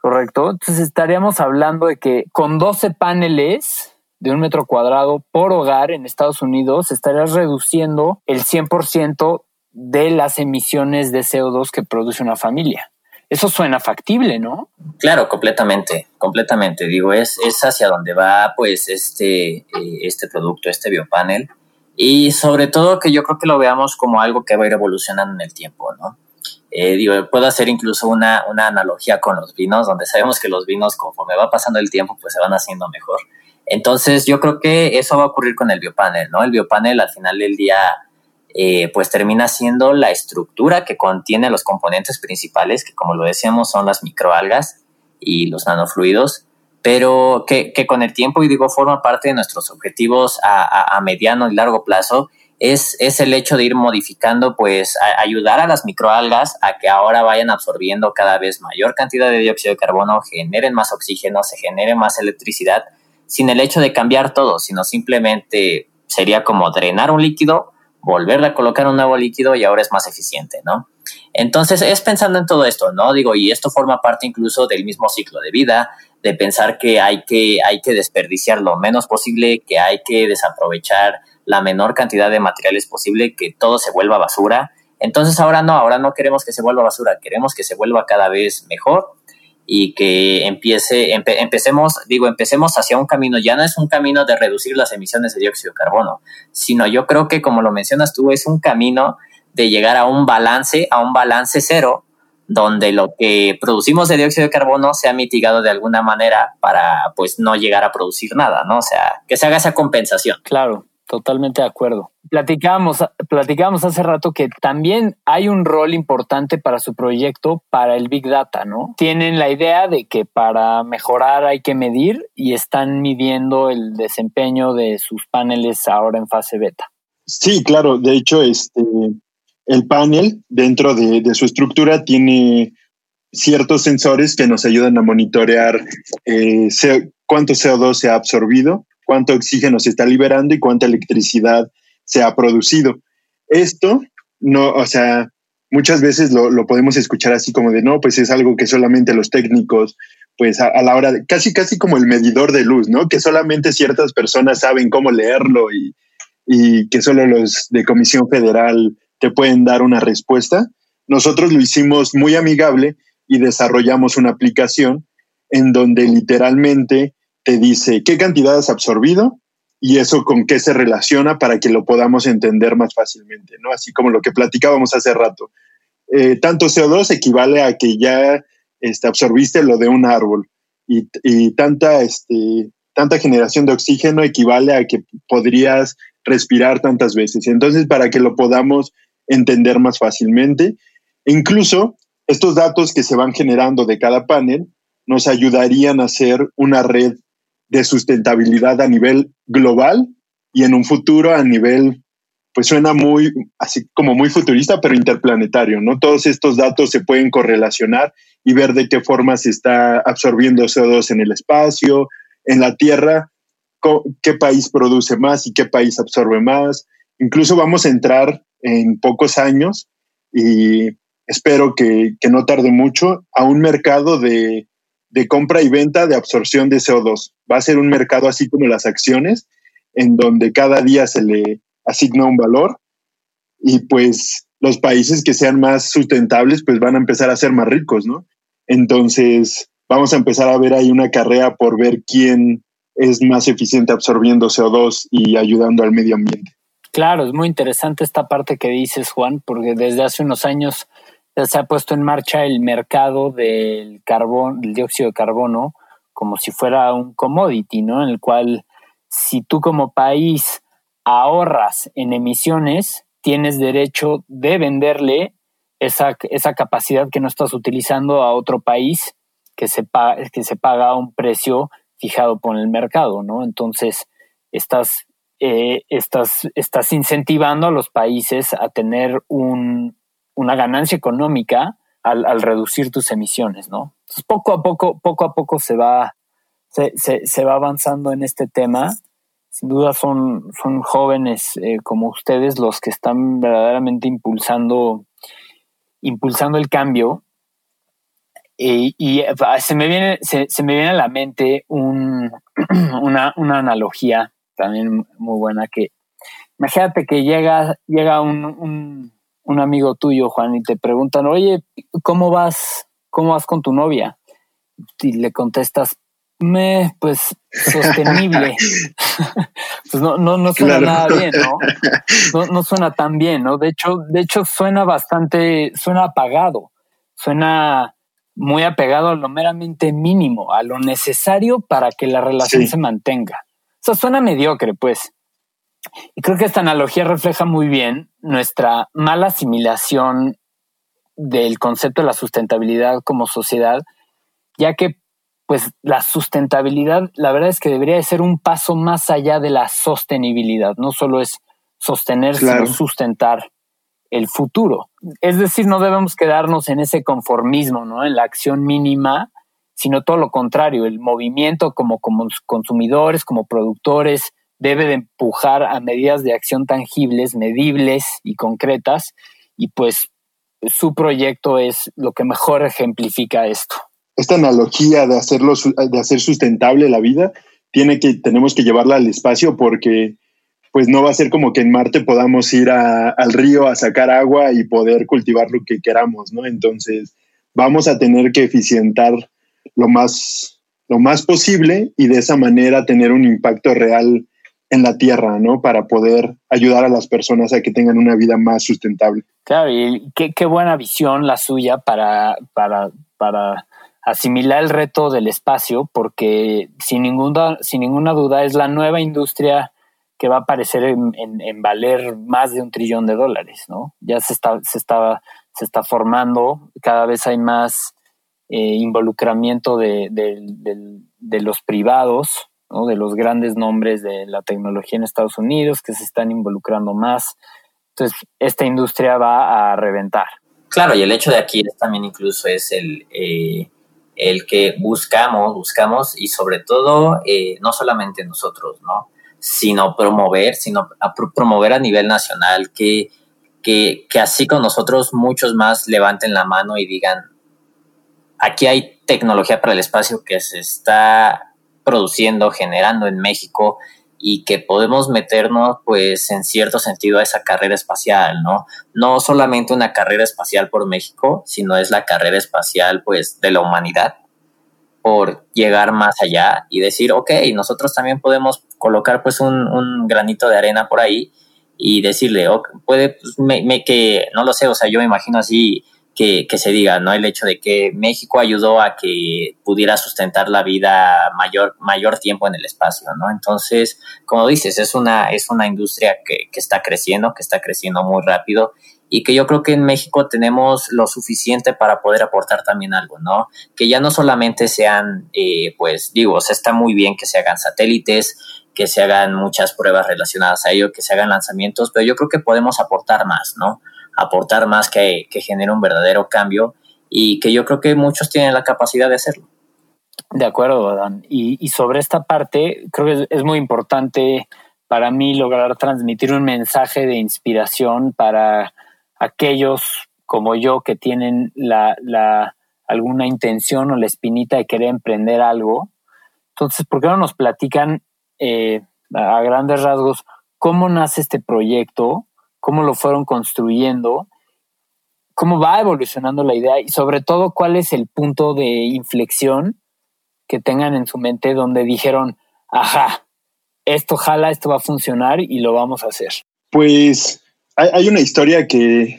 A: Correcto. Entonces estaríamos hablando de que con 12 paneles de un metro cuadrado por hogar en Estados Unidos estarías reduciendo el 100% de las emisiones de CO2 que produce una familia. Eso suena factible, ¿no?
B: Claro, completamente, completamente. Digo, es, es hacia donde va pues este, eh, este producto, este biopanel. Y sobre todo que yo creo que lo veamos como algo que va a ir evolucionando en el tiempo, ¿no? Eh, digo, puedo hacer incluso una, una, analogía con los vinos, donde sabemos que los vinos conforme va pasando el tiempo, pues se van haciendo mejor. Entonces yo creo que eso va a ocurrir con el biopanel, ¿no? El biopanel al final del día, eh, pues termina siendo la estructura que contiene los componentes principales, que como lo decíamos son las microalgas y los nanofluidos, pero que, con el tiempo, y digo, forma parte de nuestros objetivos a mediano y largo plazo es, es el hecho de ir modificando, pues ayudar a las microalgas a que ahora vayan absorbiendo cada vez mayor cantidad de dióxido de carbono, generen más oxígeno, se genere más electricidad, sin el hecho de cambiar todo, sino simplemente sería como drenar un líquido, volverle a colocar un nuevo líquido y ahora es más eficiente, ¿no? Entonces es pensando en todo esto, ¿no? Digo, y esto forma parte incluso del mismo ciclo de vida, de pensar que hay que, hay que desperdiciar lo menos posible, que hay que desaprovechar la menor cantidad de materiales posible, que todo se vuelva basura. Entonces ahora no, ahora no queremos que se vuelva basura, queremos que se vuelva cada vez mejor y que empiece, empecemos, digo, empecemos hacia un camino, ya no es un camino de reducir las emisiones de dióxido de carbono, sino yo creo que como lo mencionas tú, es un camino de llegar a un balance, a un balance cero, donde lo que producimos de dióxido de carbono sea mitigado de alguna manera para pues no llegar a producir nada, ¿no? O sea, que se haga esa compensación.
A: Claro. Totalmente de acuerdo. Platicábamos, platicábamos hace rato que también hay un rol importante para su proyecto para el Big Data, ¿no? Tienen la idea de que para mejorar hay que medir y están midiendo el desempeño de sus paneles ahora en fase beta.
C: Sí, claro. De hecho, este, el panel dentro de, de su estructura tiene ciertos sensores que nos ayudan a monitorear eh, cuánto CO2 se ha absorbido cuánto oxígeno se está liberando y cuánta electricidad se ha producido. Esto no, o sea, muchas veces lo, podemos escuchar así como de no, pues es algo que solamente los técnicos, pues a, la hora de, casi, casi como el medidor de luz, ¿no? Que solamente ciertas personas saben cómo leerlo y que solo los de Comisión Federal te pueden dar una respuesta. Nosotros lo hicimos muy amigable y desarrollamos una aplicación en donde literalmente te dice qué cantidad has absorbido y eso con qué se relaciona para que lo podamos entender más fácilmente, ¿no? Así como lo que platicábamos hace rato. Eh, tanto CO2 equivale a que ya este, absorbiste lo de un árbol y, y tanta, este, tanta generación de oxígeno equivale a que podrías respirar tantas veces. Entonces, para que lo podamos entender más fácilmente, incluso estos datos que se van generando de cada panel nos ayudarían a hacer una red de sustentabilidad a nivel global y en un futuro a nivel, pues suena muy, así como muy futurista, pero interplanetario, ¿no? Todos estos datos se pueden correlacionar y ver de qué forma se está absorbiendo CO2 en el espacio, en la Tierra, qué país produce más y qué país absorbe más. Incluso vamos a entrar en pocos años y espero que, que no tarde mucho a un mercado de de compra y venta de absorción de CO2. Va a ser un mercado así como las acciones, en donde cada día se le asigna un valor y pues los países que sean más sustentables pues van a empezar a ser más ricos, ¿no? Entonces vamos a empezar a ver ahí una carrera por ver quién es más eficiente absorbiendo CO2 y ayudando al medio ambiente.
A: Claro, es muy interesante esta parte que dices, Juan, porque desde hace unos años se ha puesto en marcha el mercado del carbón, del dióxido de carbono, como si fuera un commodity, ¿no? En el cual si tú como país ahorras en emisiones, tienes derecho de venderle esa, esa capacidad que no estás utilizando a otro país que se, paga, que se paga un precio fijado por el mercado, ¿no? Entonces, estás, eh, estás, estás incentivando a los países a tener un, una ganancia económica al, al, reducir tus emisiones, ¿no? Entonces, poco a poco, poco a poco se va, se, se, va avanzando en este tema. Sin duda son, son jóvenes eh, como ustedes los que están verdaderamente impulsando, impulsando el cambio. Y, y se, me viene, se, me viene a la mente un, una, una analogía también muy buena que imagínate que llega, llega un, un, amigo tuyo, Juan, y te preguntan, oye, ¿cómo vas? ¿Cómo vas con tu novia? Y le contestas, me, pues sostenible. pues no, no, no suena nada bien, ¿no? ¿no? ¿no? suena tan bien, ¿no? De hecho, de hecho, suena bastante, suena apagado, suena muy apegado a lo meramente mínimo, a lo necesario para que la relación sí. se mantenga. O sea, suena mediocre, pues. Y creo que esta analogía refleja muy bien nuestra mala asimilación del concepto de la sustentabilidad como sociedad, ya que pues la sustentabilidad, la verdad es que debería de ser un paso más allá de la sostenibilidad. No solo es sostener, claro. sino sustentar el futuro. Es decir, no debemos quedarnos en ese conformismo, ¿no? En la acción mínima, sino todo lo contrario. El movimiento como, como consumidores, como productores, debe de empujar a medidas de acción tangibles, medibles y concretas. Y pues su proyecto es lo que mejor ejemplifica esto
C: esta analogía de hacerlo, de hacer sustentable la vida, tiene que, tenemos que llevarla al espacio porque pues no va a ser como que en Marte podamos ir al río a sacar agua y poder cultivar lo que queramos, ¿no? Entonces vamos a tener que eficientar lo más, lo más posible y de esa manera tener un impacto real en la tierra, ¿no? Para poder ayudar a las personas a que tengan una vida más sustentable.
A: Claro, y qué, qué buena visión la suya para, para, para asimilar el reto del espacio, porque sin ninguna, sin ninguna duda es la nueva industria que va a aparecer en, en, valer más de un trillón de dólares, ¿no? Ya se está, se está, se está formando, cada vez hay más eh, involucramiento de, de, de, de, los privados, de los grandes nombres de la tecnología en Estados Unidos que se están involucrando más. Entonces, esta industria va a reventar.
B: Claro, y el hecho de aquí también incluso es el... Eh el que buscamos, buscamos y sobre todo eh, no solamente nosotros, ¿no? Sino promover, sino a promover a nivel nacional que, que, que así con nosotros muchos más levanten la mano y digan, aquí hay tecnología para el espacio que se está produciendo, generando en México y que podemos meternos pues en cierto sentido a esa carrera espacial, ¿no? No solamente una carrera espacial por México, sino es la carrera espacial pues de la humanidad por llegar más allá y decir, ok, nosotros también podemos colocar pues un, granito de arena por ahí y decirle, okay, puede pues, me, me, que, no lo sé, o sea, yo me imagino así que, se diga, ¿no? El hecho de que México ayudó a que pudiera sustentar la vida mayor, mayor tiempo en el espacio, ¿no? Entonces, como dices, es una, es una industria que, que está creciendo, que está creciendo muy rápido y que yo creo que en México tenemos lo suficiente para poder aportar también algo, ¿no? Que ya no solamente sean, eh, pues digo, o sea, está muy bien que se hagan satélites, que se hagan muchas pruebas relacionadas a ello, que se hagan lanzamientos, pero yo creo que podemos aportar más, ¿no? Aportar más que, que genere un verdadero cambio y que yo creo que muchos tienen la capacidad de hacerlo.
A: De acuerdo, Dan. Y, y sobre esta parte, creo que es, muy importante para mí lograr transmitir un mensaje de inspiración para aquellos como yo que tienen la, la, alguna intención o la espinita de querer emprender algo. Entonces, ¿por qué no nos platican eh, a grandes rasgos cómo nace este proyecto? Cómo lo fueron construyendo, cómo va evolucionando la idea y sobre todo cuál es el punto de inflexión que tengan en su mente donde dijeron, ajá, esto jala, esto va a funcionar y lo vamos a hacer.
C: Pues hay, una historia que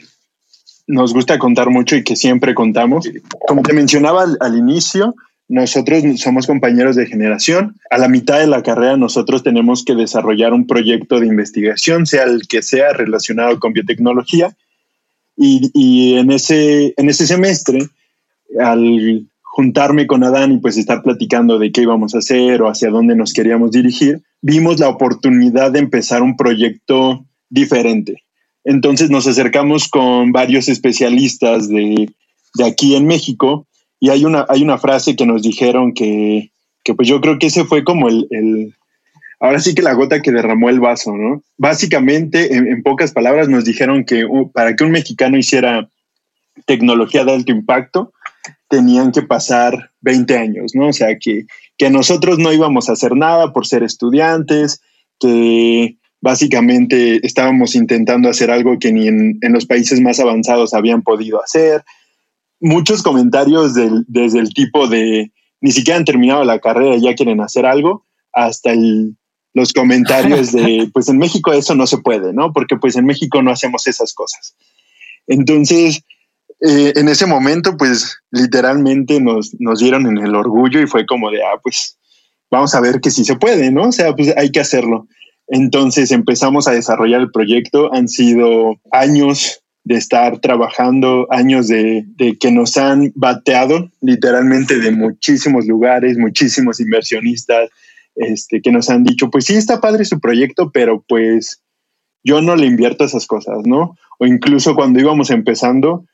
C: nos gusta contar mucho y que siempre contamos. Como te mencionaba al, al inicio, nosotros somos compañeros de generación. A la mitad de la carrera nosotros tenemos que desarrollar un proyecto de investigación, sea el que sea relacionado con biotecnología. Y, en, ese, en ese semestre, al juntarme con Adán y pues estar platicando de qué íbamos a hacer o hacia dónde nos queríamos dirigir, vimos la oportunidad de empezar un proyecto diferente. Entonces nos acercamos con varios especialistas de, de aquí en México y hay una, hay una frase que nos dijeron que, que pues yo creo que ese fue como el, el, ahora sí que la gota que derramó el vaso, ¿no? Básicamente, en, pocas palabras, nos dijeron que para que un mexicano hiciera tecnología de alto impacto, tenían que pasar 20 años, ¿no? O sea, que, que nosotros no íbamos a hacer nada por ser estudiantes, que básicamente estábamos intentando hacer algo que ni en, en los países más avanzados habían podido hacer, muchos comentarios del, desde el tipo de ni siquiera han terminado la carrera y ya quieren hacer algo, hasta los comentarios de, pues en México eso no se puede, ¿no? Porque pues en México no hacemos esas cosas. Entonces, eh, en ese momento, pues literalmente nos, nos dieron en el orgullo y fue como de, ah, pues vamos a ver que sí se puede, ¿no? O sea, pues hay que hacerlo. Entonces empezamos a desarrollar el proyecto. Han sido años de estar trabajando, años de, que nos han bateado literalmente de muchísimos lugares, muchísimos inversionistas, este, que nos han dicho, pues sí está padre su proyecto, pero pues yo no le invierto esas cosas, ¿no? O incluso cuando íbamos empezando,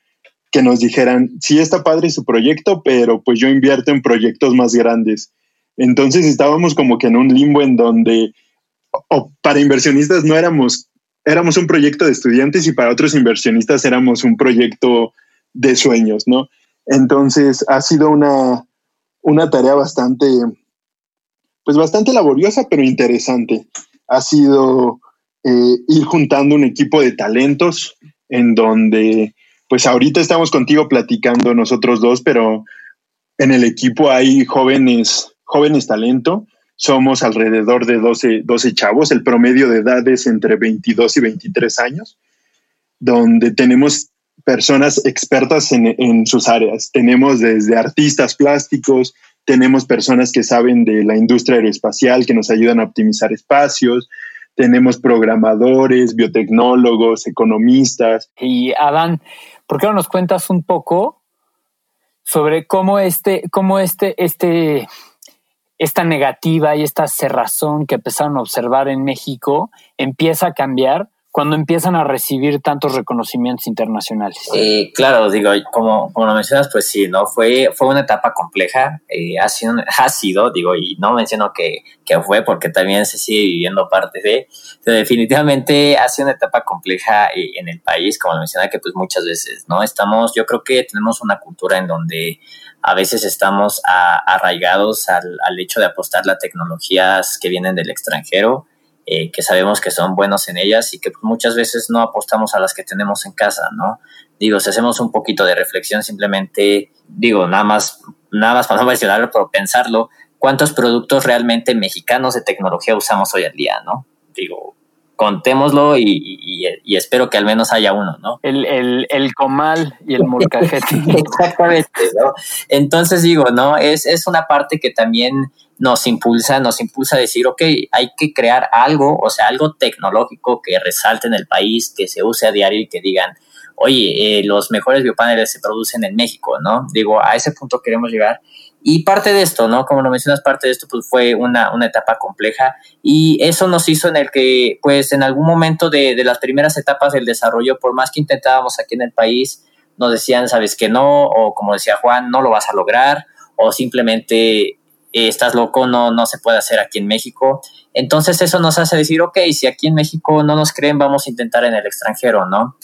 C: que nos dijeran, sí está padre su proyecto, pero pues yo invierto en proyectos más grandes. Entonces estábamos como que en un limbo en donde o para inversionistas no éramos éramos un proyecto de estudiantes y para otros inversionistas éramos un proyecto de sueños, ¿no? Entonces ha sido una, una tarea bastante, pues bastante laboriosa, pero interesante. Ha sido eh, ir juntando un equipo de talentos en donde, pues ahorita estamos contigo platicando nosotros dos, pero en el equipo hay jóvenes, jóvenes talento somos alrededor de 12, 12 chavos, el promedio de edad es entre 22 y 23 años, donde tenemos personas expertas en, en, sus áreas. Tenemos desde artistas plásticos, tenemos personas que saben de la industria aeroespacial, que nos ayudan a optimizar espacios, tenemos programadores, biotecnólogos, economistas.
A: Y Adán, ¿por qué no nos cuentas un poco sobre cómo este, cómo este, este esta negativa y esta cerrazón que empezaron a observar en México empieza a cambiar cuando empiezan a recibir tantos reconocimientos internacionales.
B: Eh, claro, digo, como, como lo mencionas, pues sí, ¿no? Fue, fue una etapa compleja, eh, ha, sido, ha sido, digo, y no menciono que, que fue porque también se sigue viviendo parte de, pero definitivamente ha sido una etapa compleja eh, en el país, como lo mencionaba, que pues muchas veces, ¿no? Estamos, yo creo que tenemos una cultura en donde a veces estamos arraigados al, hecho de apostar a tecnologías que vienen del extranjero, eh, que sabemos que son buenos en ellas y que muchas veces no apostamos a las que tenemos en casa, ¿no? Digo, si hacemos un poquito de reflexión, simplemente, digo, nada más, nada más para no mencionarlo, pero pensarlo, ¿cuántos productos realmente mexicanos de tecnología usamos hoy en día, ¿no? Digo, contémoslo y, espero que al menos haya uno, ¿no?
A: El, el, comal y el molcajete.
B: Exactamente, ¿no? Entonces digo, ¿no? Es, es una parte que también nos impulsa, nos impulsa a decir, ok, hay que crear algo, o sea, algo tecnológico que resalte en el país, que se use a diario y que digan, oye, eh, los mejores biopaneles se producen en México, ¿no? Digo, a ese punto queremos llegar y parte de esto, ¿no? Como lo mencionas, parte de esto pues fue una, una etapa compleja y eso nos hizo en el que, pues en algún momento de, de, las primeras etapas del desarrollo, por más que intentábamos aquí en el país, nos decían, sabes que no, o como decía Juan, no lo vas a lograr, o simplemente eh, estás loco, no, no se puede hacer aquí en México. Entonces eso nos hace decir, ok, si aquí en México no nos creen, vamos a intentar en el extranjero, ¿no?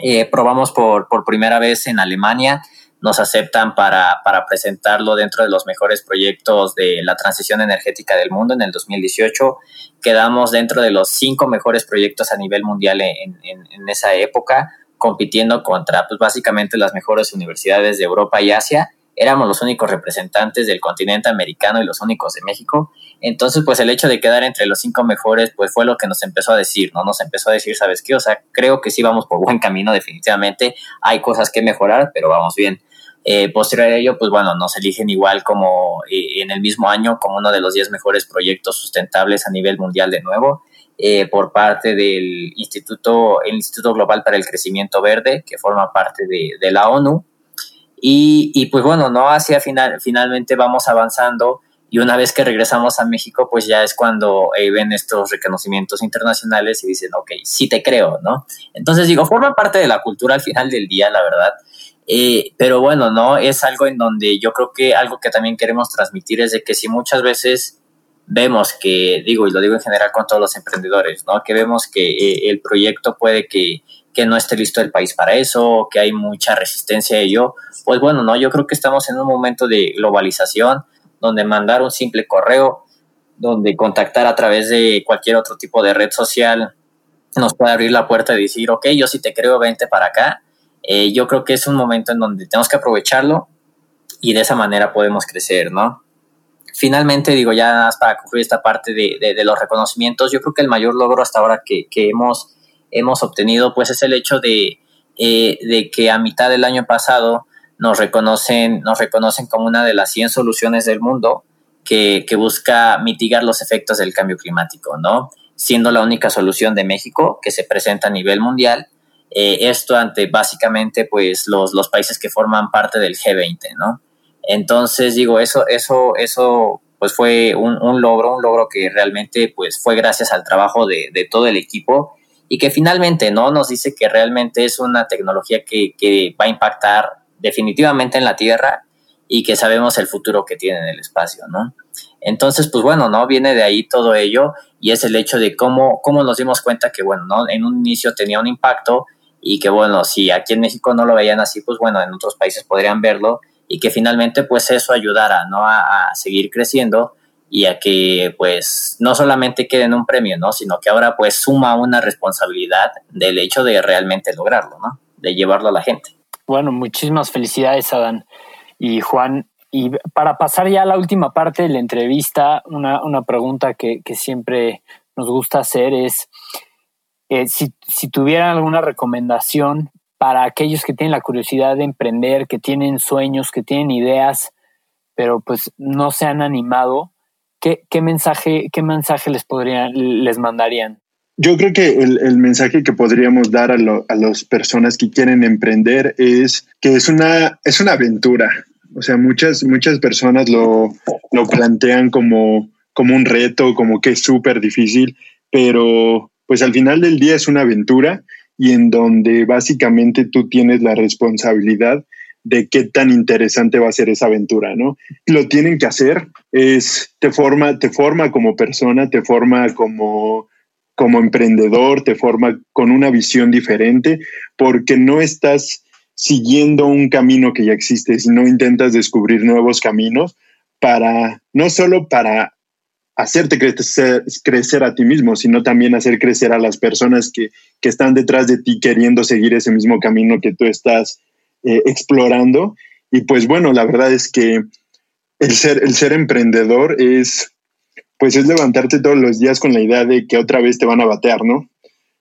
B: Eh, probamos por, por primera vez en Alemania nos aceptan para, para, presentarlo dentro de los mejores proyectos de la transición energética del mundo en el 2018. Quedamos dentro de los cinco mejores proyectos a nivel mundial en, en, esa época, compitiendo contra pues, básicamente las mejores universidades de Europa y Asia. Éramos los únicos representantes del continente americano y los únicos de México. Entonces, pues el hecho de quedar entre los cinco mejores, pues fue lo que nos empezó a decir, ¿no? Nos empezó a decir, ¿sabes qué? O sea, creo que sí vamos por buen camino, definitivamente. Hay cosas que mejorar, pero vamos bien. Eh, posterior a ello, pues bueno, nos eligen igual como eh, en el mismo año como uno de los 10 mejores proyectos sustentables a nivel mundial de nuevo. Eh, por parte del Instituto, el Instituto Global para el Crecimiento Verde, que forma parte de, la ONU. Y, y, pues bueno, no hacia final, finalmente vamos avanzando y una vez que regresamos a México, pues ya es cuando eh, ven estos reconocimientos internacionales y dicen, ok, sí te creo, ¿no? Entonces digo, forma parte de la cultura al final del día, la verdad. Eh, pero bueno, ¿no? Es algo en donde yo creo que algo que también queremos transmitir es de que si muchas veces vemos que, digo, y lo digo en general con todos los emprendedores, ¿no? Que vemos que eh, el proyecto puede que, que no esté listo el país para eso, que hay mucha resistencia a ello, pues bueno, ¿no? Yo creo que estamos en un momento de globalización donde mandar un simple correo, donde contactar a través de cualquier otro tipo de red social nos puede abrir la puerta y decir, ok, yo sí te creo, vente para acá. Eh, yo creo que es un momento en donde tenemos que aprovecharlo y de esa manera podemos crecer, ¿no? Finalmente, digo, ya para concluir esta parte de, de, los reconocimientos, yo creo que el mayor logro hasta ahora que, que hemos, hemos obtenido, pues es el hecho de, eh, de que a mitad del año pasado nos reconocen, nos reconocen como una de las 100 soluciones del mundo que, busca mitigar los efectos del cambio climático, ¿no? Siendo la única solución de México que se presenta a nivel mundial, eh, esto ante básicamente pues los, los países que forman parte del G20, ¿no? Entonces digo, eso, eso, eso pues fue un, logro, un logro que realmente pues fue gracias al trabajo de, de, todo el equipo y que finalmente no nos dice que realmente es una tecnología que, que va a impactar definitivamente en la Tierra y que sabemos el futuro que tiene en el espacio, ¿no? Entonces, pues bueno, ¿no? Viene de ahí todo ello y es el hecho de cómo, cómo nos dimos cuenta que, bueno, ¿no? En un inicio tenía un impacto y que, bueno, si aquí en México no lo veían así, pues bueno, en otros países podrían verlo y que finalmente, pues eso ayudara, ¿no? A, a seguir creciendo y a que, pues, no solamente quede en un premio, ¿no? Sino que ahora, pues, suma una responsabilidad del hecho de realmente lograrlo, ¿no? De llevarlo a la gente.
A: Bueno, muchísimas felicidades, Adán y Juan. Y para pasar ya a la última parte de la entrevista, una, una pregunta que, que, siempre nos gusta hacer es eh, si, si tuvieran alguna recomendación para aquellos que tienen la curiosidad de emprender, que tienen sueños, que tienen ideas, pero pues no se han animado, ¿qué, qué mensaje, qué mensaje les podrían, les mandarían?
C: Yo creo que el, mensaje que podríamos dar a, las personas que quieren emprender es que es una, es una aventura. O sea, muchas, muchas personas lo, lo plantean como, como un reto, como que es súper difícil, pero pues al final del día es una aventura y en donde básicamente tú tienes la responsabilidad de qué tan interesante va a ser esa aventura, ¿no? Lo tienen que hacer, es, te forma, te forma como persona, te forma como como emprendedor, te forma con una visión diferente, porque no estás siguiendo un camino que ya existe, sino intentas descubrir nuevos caminos para, no solo para hacerte crecer, crecer a ti mismo, sino también hacer crecer a las personas que, que, están detrás de ti queriendo seguir ese mismo camino que tú estás eh, explorando. Y pues bueno, la verdad es que el ser, el ser emprendedor es pues es levantarte todos los días con la idea de que otra vez te van a batear, ¿no?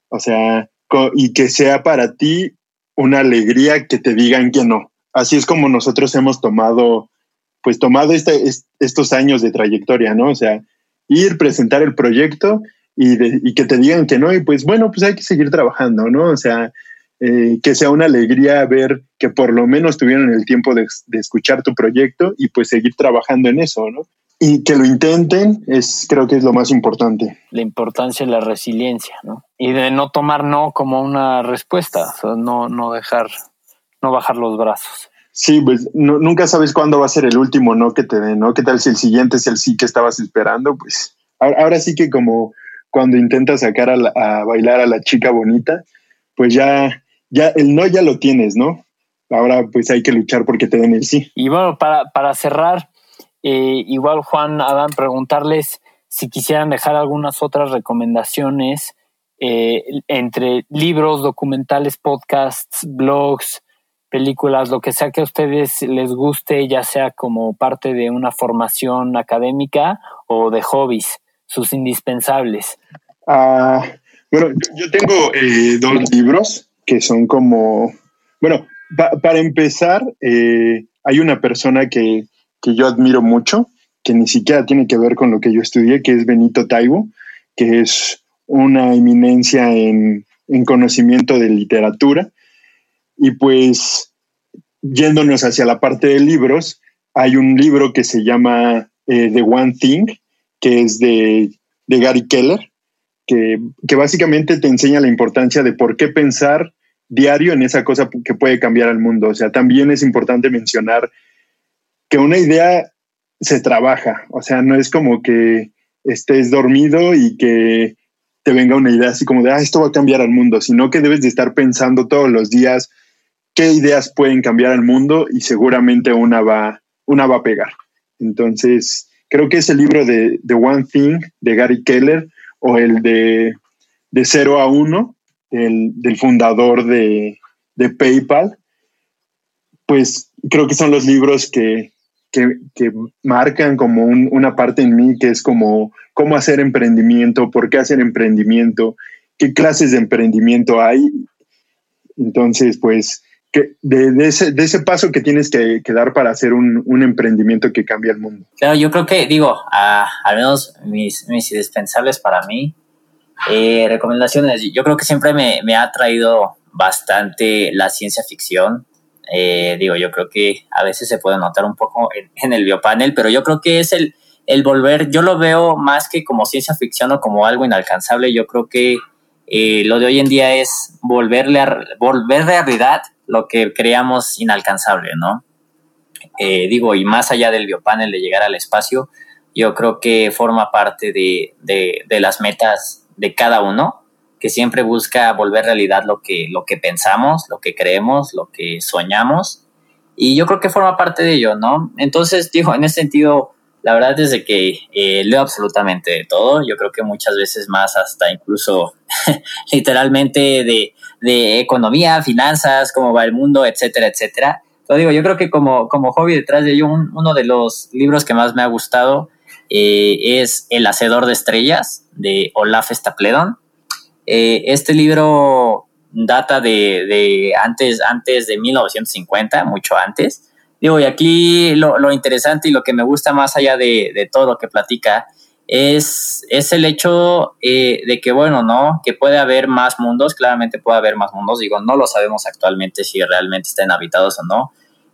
C: O sea, y que sea para ti una alegría que te digan que no. Así es como nosotros hemos tomado, pues tomado este, estos años de trayectoria, ¿no? O sea, ir, presentar el proyecto y, que te digan que no, y pues bueno, pues hay que seguir trabajando, ¿no? O sea, eh, que sea una alegría ver que por lo menos tuvieron el tiempo de, escuchar tu proyecto y pues seguir trabajando en eso, ¿no? y que lo intenten es creo que es lo más importante.
A: La importancia de la resiliencia, ¿no? Y de no tomar no como una respuesta, no, no dejar, no bajar los brazos.
C: Sí, pues nunca sabes cuándo va a ser el último no que te den, ¿no? ¿Qué tal si el siguiente es el sí que estabas esperando? Pues ahora, sí que como cuando intentas sacar a, bailar a la chica bonita, pues ya, ya el no ya lo tienes, ¿no? Ahora pues hay que luchar porque te den el sí.
A: Y bueno, para, para cerrar, eh, igual, Juan, Adán, preguntarles si quisieran dejar algunas otras recomendaciones eh, entre libros, documentales, podcasts, blogs, películas, lo que sea que a ustedes les guste, ya sea como parte de una formación académica o de hobbies, sus indispensables.
C: Ah, bueno, yo tengo eh, dos libros que son como, bueno, para empezar, hay una persona que que yo admiro mucho, que ni siquiera tiene que ver con lo que yo estudié, que es Benito Taibo, que es una eminencia en, en conocimiento de literatura. Y pues, yéndonos hacia la parte de libros, hay un libro que se llama eh, The One Thing, que es de, de Gary Keller, que, que, básicamente te enseña la importancia de por qué pensar diario en esa cosa que puede cambiar al mundo. O sea, también es importante mencionar que una idea se trabaja, o sea, no es como que estés dormido y que te venga una idea así como de, ah, esto va a cambiar al mundo, sino que debes de estar pensando todos los días qué ideas pueden cambiar al mundo y seguramente una va, una va a pegar. Entonces, creo que ese libro de The One Thing de Gary Keller o el de, de 0 a 1 del fundador de, de, PayPal, pues creo que son los libros que, que, que marcan como un, una parte en mí que es como cómo hacer emprendimiento, por qué hacer emprendimiento, qué clases de emprendimiento hay. Entonces, pues que de, ese, de, ese, paso que tienes que, que dar para hacer un, un, emprendimiento que cambia el mundo.
B: Claro, yo creo que, digo, al menos mis, mis, indispensables para mí, eh, recomendaciones, yo creo que siempre me, me, ha traído bastante la ciencia ficción. Eh, digo, yo creo que a veces se puede notar un poco en, en, el biopanel, pero yo creo que es el, el volver, yo lo veo más que como ciencia ficción o como algo inalcanzable, yo creo que eh, lo de hoy en día es volverle a, volver realidad lo que creamos inalcanzable, ¿no? Eh, digo, y más allá del biopanel de llegar al espacio, yo creo que forma parte de, de, las metas de cada uno, que siempre busca volver realidad lo que, lo que pensamos, lo que creemos, lo que soñamos, y yo creo que forma parte de ello, ¿no? Entonces, digo, en ese sentido, la verdad es que eh, leo absolutamente de todo, yo creo que muchas veces más hasta incluso literalmente de de economía, finanzas, cómo va el mundo, etcétera, etcétera. Lo digo, yo creo que como, como hobby detrás de ello, uno de los libros que más me ha gustado eh, es El Hacedor de Estrellas de Olaf Stapledon. Eh, este libro data de, de, antes, antes de 1950, mucho antes. Digo, y aquí lo, lo interesante y lo que me gusta más allá de, de todo lo que platica es, es el hecho eh, de que, bueno, ¿no? Que puede haber más mundos, claramente puede haber más mundos, digo, no lo sabemos actualmente si realmente están habitados o no,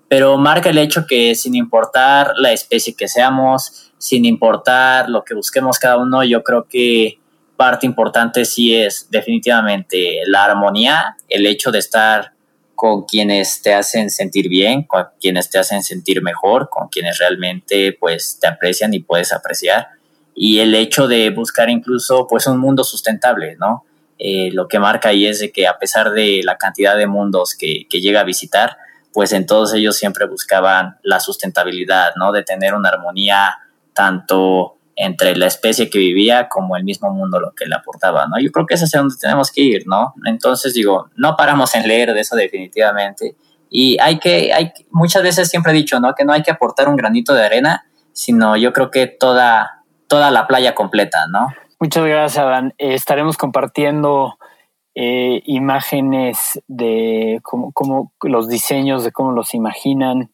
B: pero marca el hecho que sin importar la especie que seamos, sin importar lo que busquemos cada uno, yo creo que parte importante sí es definitivamente la armonía, el hecho de estar con quienes te hacen sentir bien, con quienes te hacen sentir mejor, con quienes realmente pues te aprecian y puedes apreciar y el hecho de buscar incluso pues un mundo sustentable, ¿no? Eh, lo que marca ahí es de que a pesar de la cantidad de mundos que, que, llega a visitar, pues en todos ellos siempre buscaban la sustentabilidad, ¿no? De tener una armonía tanto entre la especie que vivía como el mismo mundo lo que le aportaba, ¿no? Yo creo que es hacia donde tenemos que ir, ¿no? Entonces digo, no paramos en leer de eso definitivamente y hay que, hay, muchas veces siempre he dicho, ¿no? Que no hay que aportar un granito de arena, sino yo creo que toda, toda la playa completa, ¿no?
A: Muchas gracias, Adán. Eh, estaremos compartiendo eh, imágenes de cómo, los diseños, de cómo los imaginan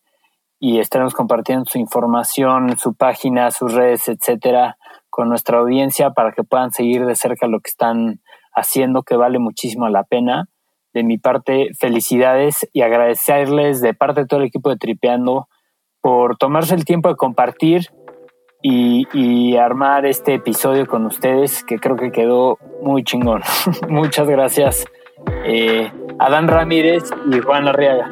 A: y estaremos compartiendo su información, su página, sus redes, etcétera, con nuestra audiencia para que puedan seguir de cerca lo que están haciendo, que vale muchísimo la pena. De mi parte, felicidades y agradecerles de parte de todo el equipo de Tripeando por tomarse el tiempo de compartir y, armar este episodio con ustedes que creo que quedó muy chingón. Muchas gracias, eh, Adán Ramírez y Juan Arriaga.